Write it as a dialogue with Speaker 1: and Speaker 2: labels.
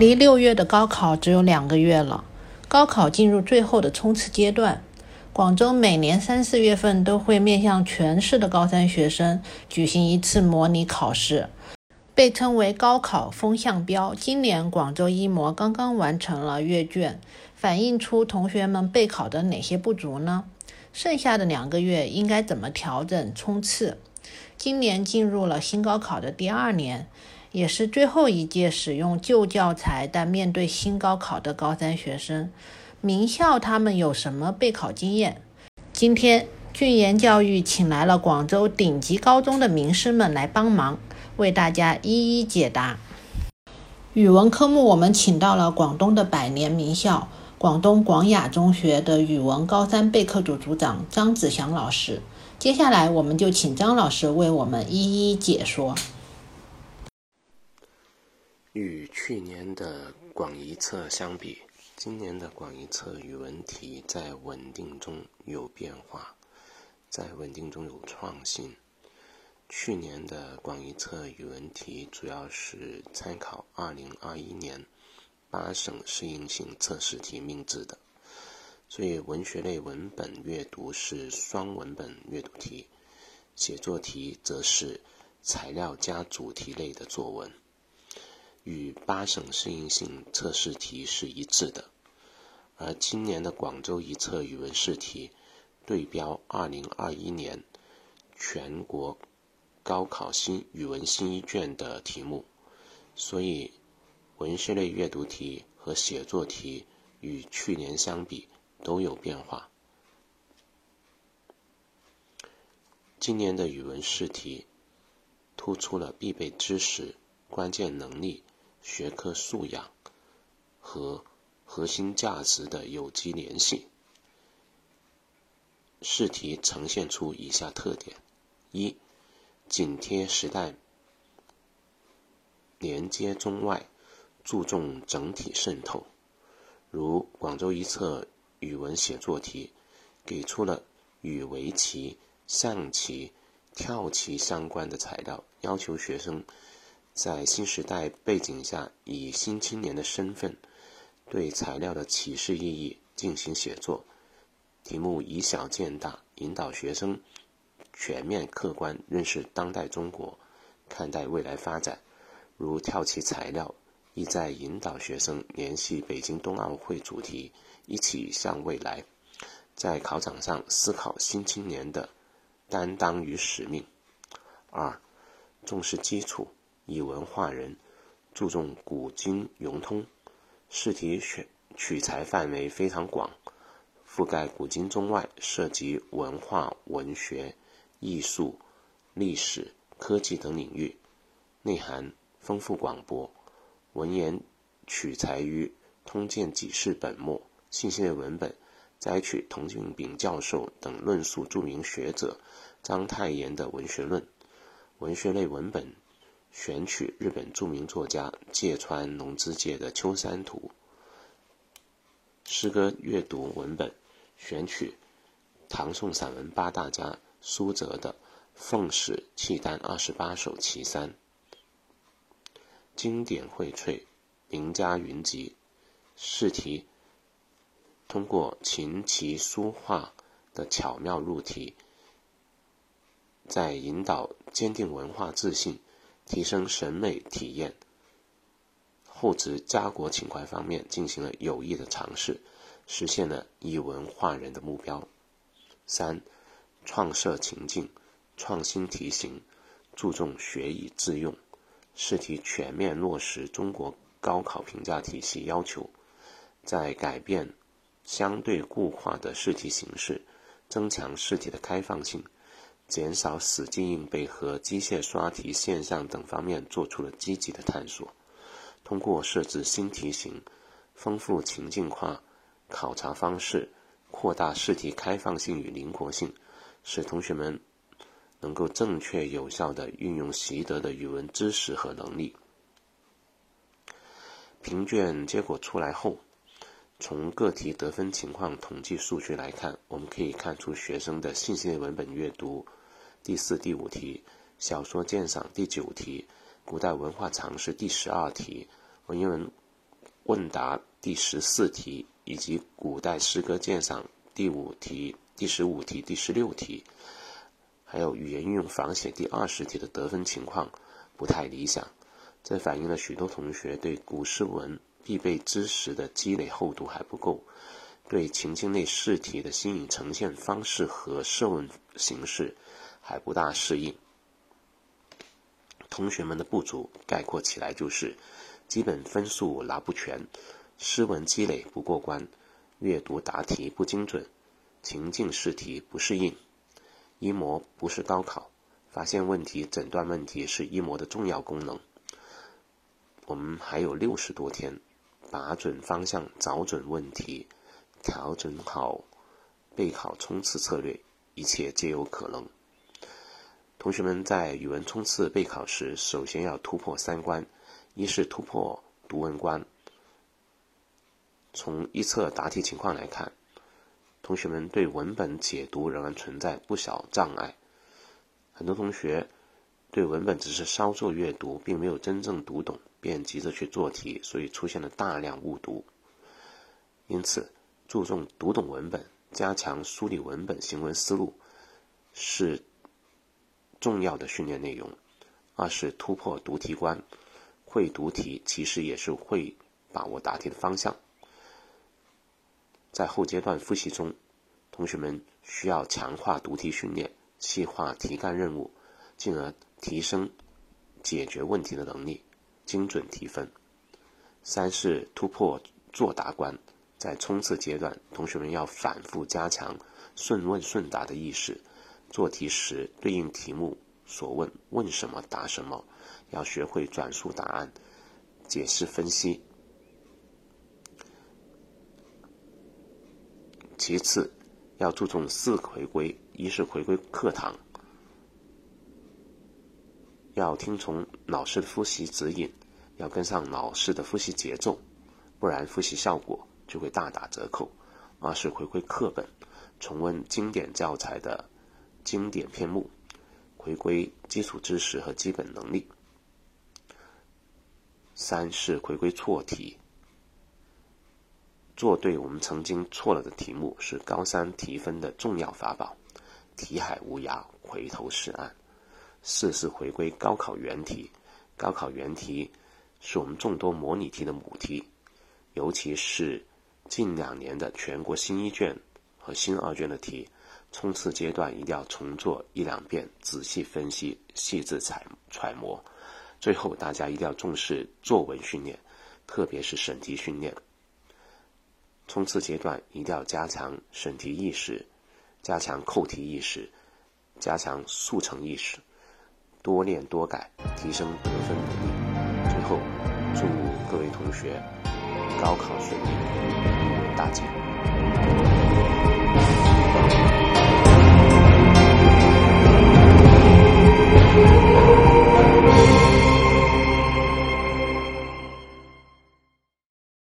Speaker 1: 离六月的高考只有两个月了，高考进入最后的冲刺阶段。广州每年三四月份都会面向全市的高三学生举行一次模拟考试，被称为高考风向标。今年广州一模刚刚完成了阅卷，反映出同学们备考的哪些不足呢？剩下的两个月应该怎么调整冲刺？今年进入了新高考的第二年，也是最后一届使用旧教材但面对新高考的高三学生。名校他们有什么备考经验？今天俊言教育请来了广州顶级高中的名师们来帮忙，为大家一一解答。语文科目我们请到了广东的百年名校广东广雅中学的语文高三备课组组长张子祥老师。接下来我们就请张老师为我们一一解说。
Speaker 2: 与去年的广一测相比。今年的广义测语文题在稳定中有变化，在稳定中有创新。去年的广义测语文题主要是参考2021年八省适应性测试题命制的，所以文学类文本阅读是双文本阅读题，写作题则是材料加主题类的作文。与八省适应性测试题是一致的，而今年的广州一测语文试题对标2021年全国高考新语文新一卷的题目，所以文学类阅读题和写作题与去年相比都有变化。今年的语文试题突出了必备知识、关键能力。学科素养和核心价值的有机联系。试题呈现出以下特点：一、紧贴时代，连接中外，注重整体渗透。如广州一测语文写作题，给出了与围棋、象棋、跳棋相关的材料，要求学生。在新时代背景下，以新青年的身份对材料的启示意义进行写作。题目以小见大，引导学生全面客观认识当代中国，看待未来发展。如跳棋材料，意在引导学生联系北京冬奥会主题，一起向未来，在考场上思考新青年的担当与使命。二，重视基础。以文化人，注重古今融通，试题选取材范围非常广，覆盖古今中外，涉及文化、文学、艺术、历史、科技等领域，内涵丰富广博。文言取材于通鉴纪事本末，信息类文本摘取童俊炳教授等论述著名学者章太炎的文学论。文学类文本。选取日本著名作家芥川龙之介的《秋山图》，诗歌阅读文本选取唐宋散文八大家苏辙的《奉使契丹二十八首其三》，经典荟萃，名家云集。试题通过琴棋书画的巧妙入题，在引导坚定文化自信。提升审美体验，厚植家国情怀方面进行了有益的尝试，实现了以文化人的目标。三、创设情境，创新题型，注重学以致用。试题全面落实中国高考评价体系要求，在改变相对固化的试题形式，增强试题的开放性。减少死记硬背和机械刷题现象等方面做出了积极的探索。通过设置新题型、丰富情境化考察方式，扩大试题开放性与灵活性，使同学们能够正确有效地运用习得的语文知识和能力。评卷结果出来后，从个题得分情况统计数据来看，我们可以看出学生的信息类文本阅读。第四、第五题，小说鉴赏第九题，古代文化常识第十二题，文言文问答第十四题以及古代诗歌鉴赏第五题、第十五题、第十六题，还有语言运用仿写第二十题的得分情况不太理想，这反映了许多同学对古诗文必备知识的积累厚度还不够，对情境内试题的新颖呈现方式和设问形式还不大适应。同学们的不足概括起来就是。基本分数拿不全，诗文积累不过关，阅读答题不精准，情境试题不适应。一模不是高考，发现问题、诊断问题是一模的重要功能。我们还有六十多天，把准方向，找准问题，调整好备考冲刺策略，一切皆有可能。同学们在语文冲刺备考时，首先要突破三关。一是突破读文关。从一册答题情况来看，同学们对文本解读仍然存在不小障碍。很多同学对文本只是稍作阅读，并没有真正读懂，便急着去做题，所以出现了大量误读。因此，注重读懂文本，加强梳理文本行文思路，是重要的训练内容。二是突破读题关。会读题其实也是会把握答题的方向。在后阶段复习中，同学们需要强化读题训练，细化题干任务，进而提升解决问题的能力，精准提分。三是突破作答关，在冲刺阶段，同学们要反复加强顺问顺答的意识，做题时对应题目所问，问什么答什么。要学会转述答案、解释分析。其次，要注重四回归：一是回归课堂，要听从老师的复习指引，要跟上老师的复习节奏，不然复习效果就会大打折扣；二是回归课本，重温经典教材的经典篇目，回归基础知识和基本能力。三是回归错题，做对我们曾经错了的题目是高三提分的重要法宝。题海无涯，回头是岸。四是回归高考原题，高考原题是我们众多模拟题的母题，尤其是近两年的全国新一卷和新二卷的题，冲刺阶段一定要重做一两遍，仔细分析，细致揣揣摩。最后，大家一定要重视作文训练，特别是审题训练。冲刺阶段一定要加强审题意识，加强扣题意识，加强速成意识，多练多改，提升得分能力。最后，祝各位同学高考顺利，大吉！